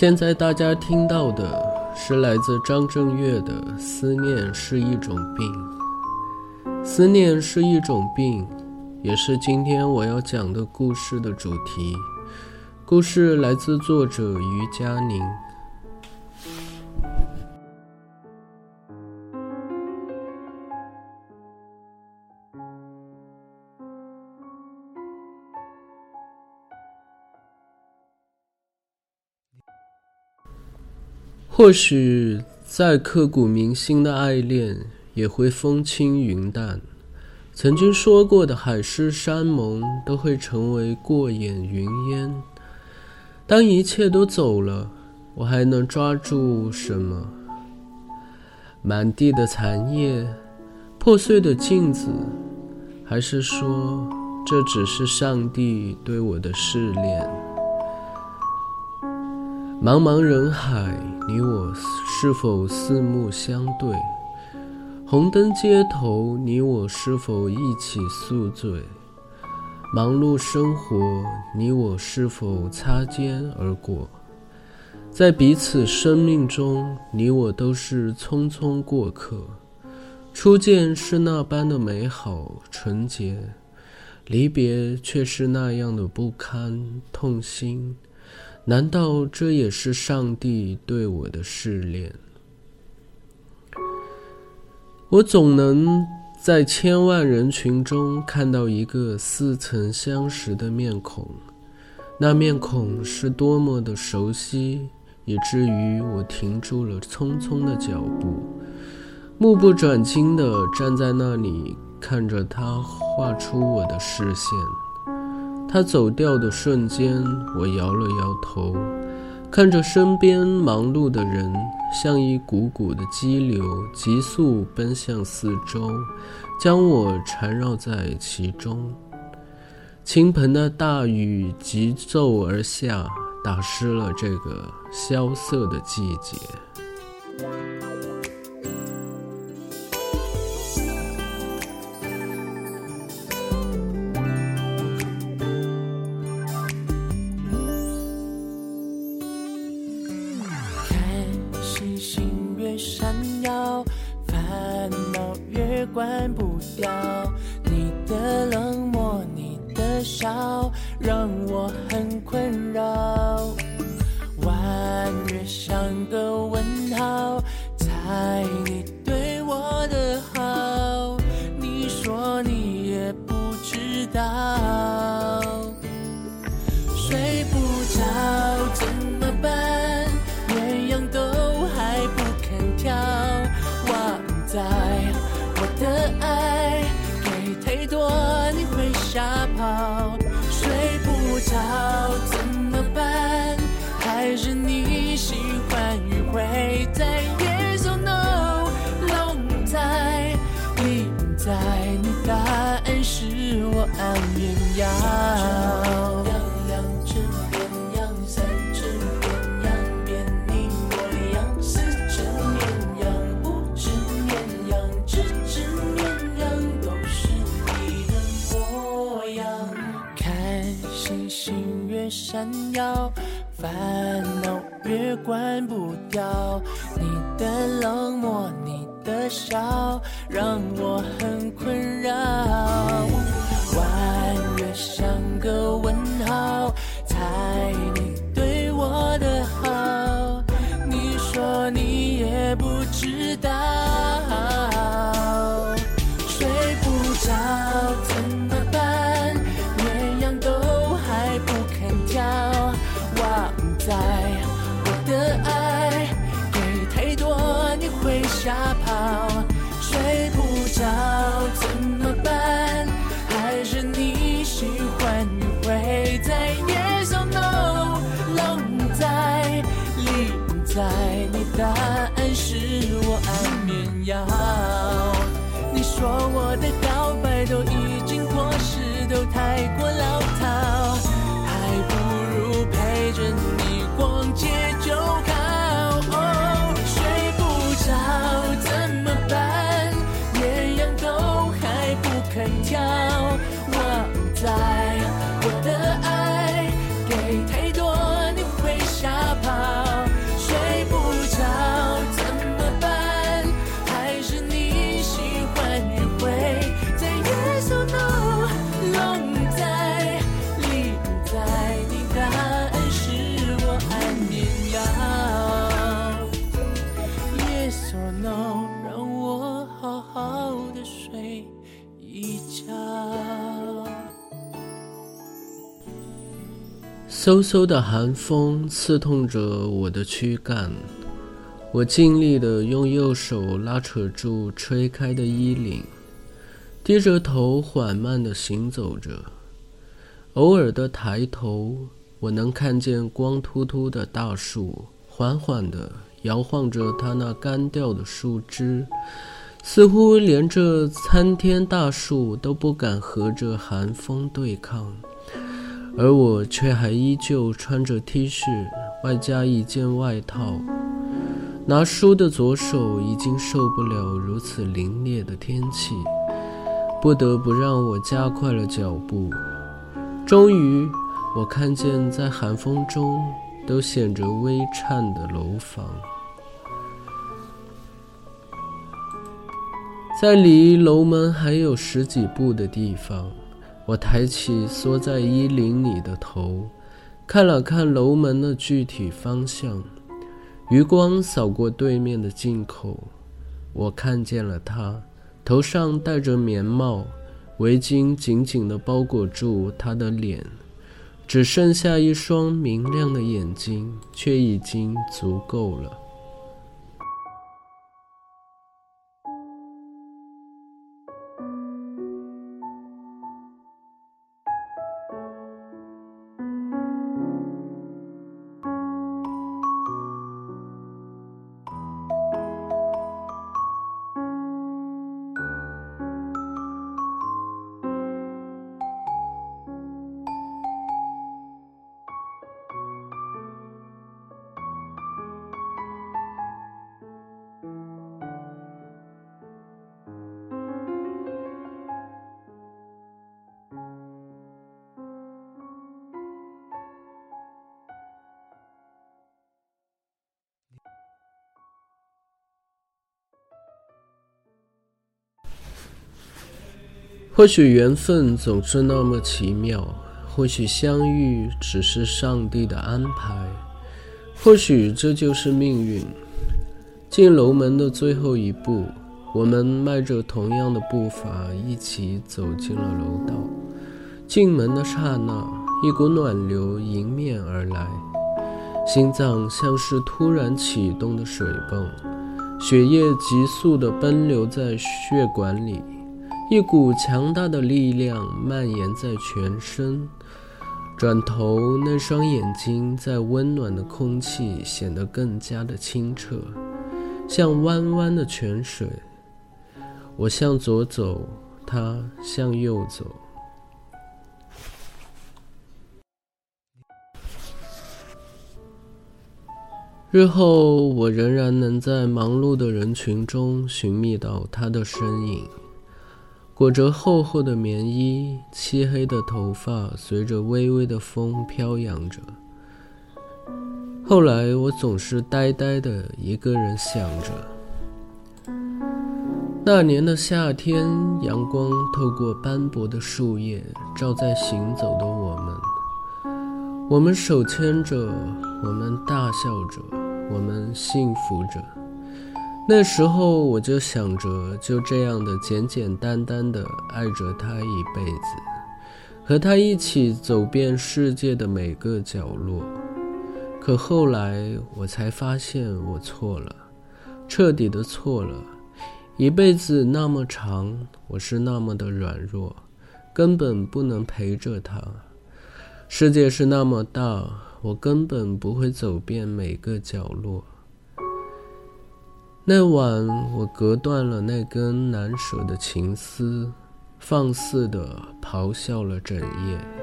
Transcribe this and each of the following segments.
现在大家听到的是来自张震岳的《思念是一种病》，思念是一种病，也是今天我要讲的故事的主题。故事来自作者于佳宁。或许再刻骨铭心的爱恋也会风轻云淡，曾经说过的海誓山盟都会成为过眼云烟。当一切都走了，我还能抓住什么？满地的残叶，破碎的镜子，还是说这只是上帝对我的试炼？茫茫人海，你我是否四目相对？红灯街头，你我是否一起宿醉？忙碌生活，你我是否擦肩而过？在彼此生命中，你我都是匆匆过客。初见是那般的美好纯洁，离别却是那样的不堪痛心。难道这也是上帝对我的试炼？我总能在千万人群中看到一个似曾相识的面孔，那面孔是多么的熟悉，以至于我停住了匆匆的脚步，目不转睛地站在那里，看着他画出我的视线。他走掉的瞬间，我摇了摇头，看着身边忙碌的人，像一股股的激流，急速奔向四周，将我缠绕在其中。倾盆的大雨急骤而下，打湿了这个萧瑟的季节。像个爱是我安眠药。只绵羊，两只绵羊，三只绵羊，你模样。四只绵羊，五只绵羊，绵羊都是你的模样。看星星越闪耀，烦恼越关不掉。你的冷漠，你的笑，让我很。困扰。弯月像个问号，猜你对我的好，你说你也不知道。嗖嗖的寒风刺痛着我的躯干，我尽力地用右手拉扯住吹开的衣领，低着头缓慢地行走着。偶尔的抬头，我能看见光秃秃的大树缓缓地摇晃着它那干掉的树枝，似乎连这参天大树都不敢和这寒风对抗。而我却还依旧穿着 T 恤，外加一件外套。拿书的左手已经受不了如此凛冽的天气，不得不让我加快了脚步。终于，我看见在寒风中都显着微颤的楼房，在离楼门还有十几步的地方。我抬起缩在衣领里的头，看了看楼门的具体方向，余光扫过对面的进口，我看见了他，头上戴着棉帽，围巾紧紧地包裹住他的脸，只剩下一双明亮的眼睛，却已经足够了。或许缘分总是那么奇妙，或许相遇只是上帝的安排，或许这就是命运。进楼门的最后一步，我们迈着同样的步伐，一起走进了楼道。进门的刹那，一股暖流迎面而来，心脏像是突然启动的水泵，血液急速地奔流在血管里。一股强大的力量蔓延在全身，转头，那双眼睛在温暖的空气显得更加的清澈，像弯弯的泉水。我向左走，他向右走。日后，我仍然能在忙碌的人群中寻觅到他的身影。裹着厚厚的棉衣，漆黑的头发随着微微的风飘扬着。后来，我总是呆呆的一个人想着。那年的夏天，阳光透过斑驳的树叶，照在行走的我们。我们手牵着，我们大笑着，我们幸福着。那时候，我就想着，就这样的简简单单的爱着他一辈子，和他一起走遍世界的每个角落。可后来，我才发现我错了，彻底的错了。一辈子那么长，我是那么的软弱，根本不能陪着他。世界是那么大，我根本不会走遍每个角落。那晚，我隔断了那根难舍的情丝，放肆的咆哮了整夜。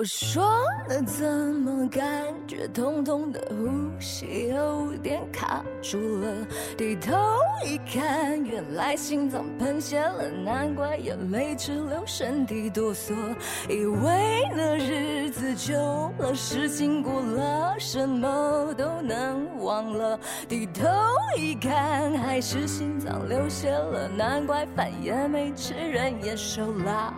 我说了怎么感觉痛痛的呼吸有点卡住了，低头一看，原来心脏喷血了，难怪眼泪直流，身体哆嗦。以为那日子久了，事情过了，什么都能忘了，低头一看，还是心脏流血了，难怪饭也没吃，人也瘦了。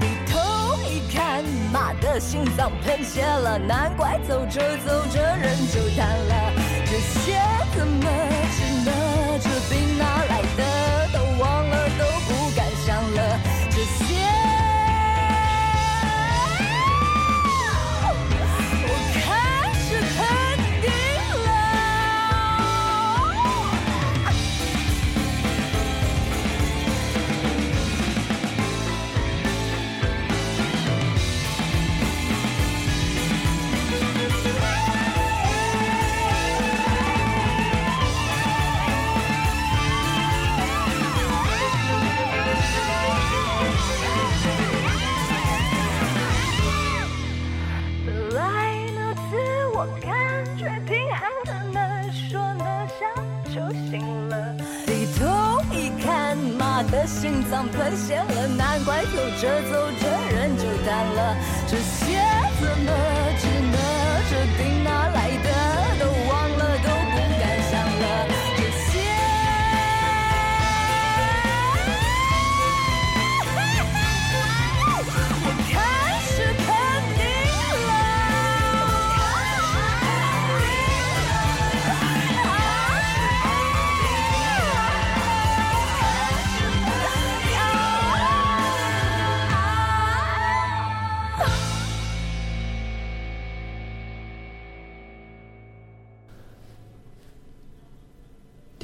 低头一看，妈的心脏喷血了，难怪走着走着人就淡了。这些怎么治呢？这病哪来的？都忘了，都心脏喷血了，难怪走着走着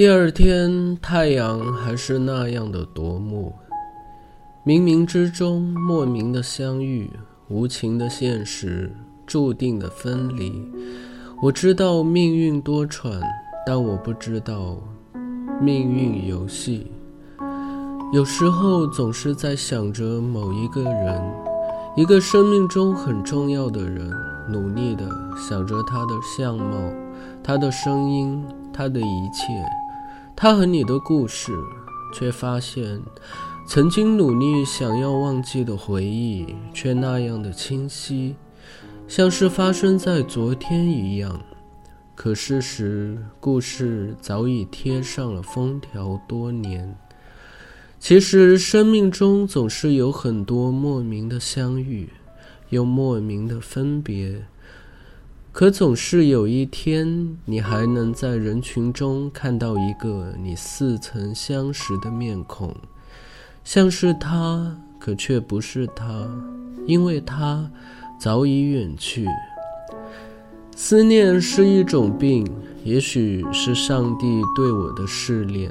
第二天，太阳还是那样的夺目。冥冥之中，莫名的相遇，无情的现实，注定的分离。我知道命运多舛，但我不知道命运游戏。有时候，总是在想着某一个人，一个生命中很重要的人，努力的想着他的相貌，他的声音，他的一切。他和你的故事，却发现，曾经努力想要忘记的回忆，却那样的清晰，像是发生在昨天一样。可事实，故事早已贴上了封条多年。其实，生命中总是有很多莫名的相遇，又莫名的分别。可总是有一天，你还能在人群中看到一个你似曾相识的面孔，像是他，可却不是他，因为他早已远去。思念是一种病，也许是上帝对我的试炼。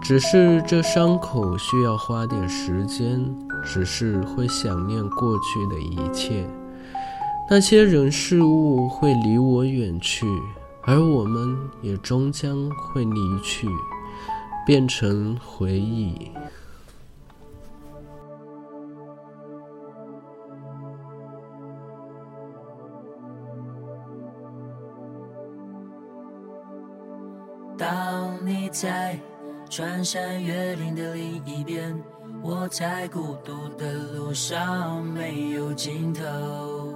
只是这伤口需要花点时间，只是会想念过去的一切，那些人事物会离我远去，而我们也终将会离去，变成回忆。当你在。穿山越岭的另一边，我在孤独的路上没有尽头。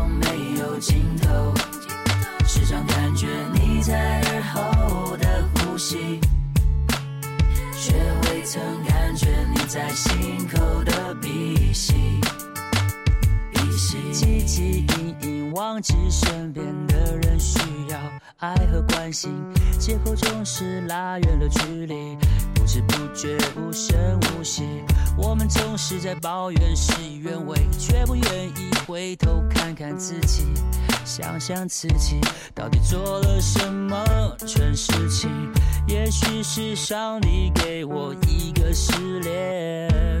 忘记身边的人需要爱和关心，借口总是拉远了距离，不知不觉无声无息。我们总是在抱怨事与愿违，却不愿意回头看看自己，想想自己到底做了什么蠢事情。也许是上帝给我一个试炼，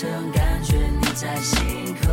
这种感觉你在心口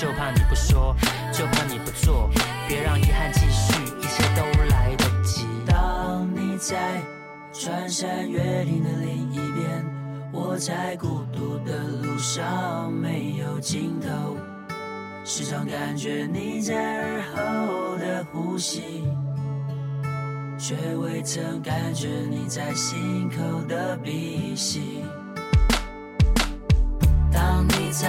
就怕你不说，就怕你不做，别让遗憾继续，一切都来得及。当你在穿山越岭的另一边，我在孤独的路上没有尽头。时常感觉你在耳后的呼吸，却未曾感觉你在心口的鼻息。当你在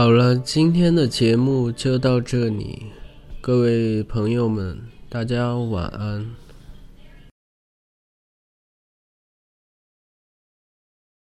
好了，今天的节目就到这里。各位朋友们，大家晚安。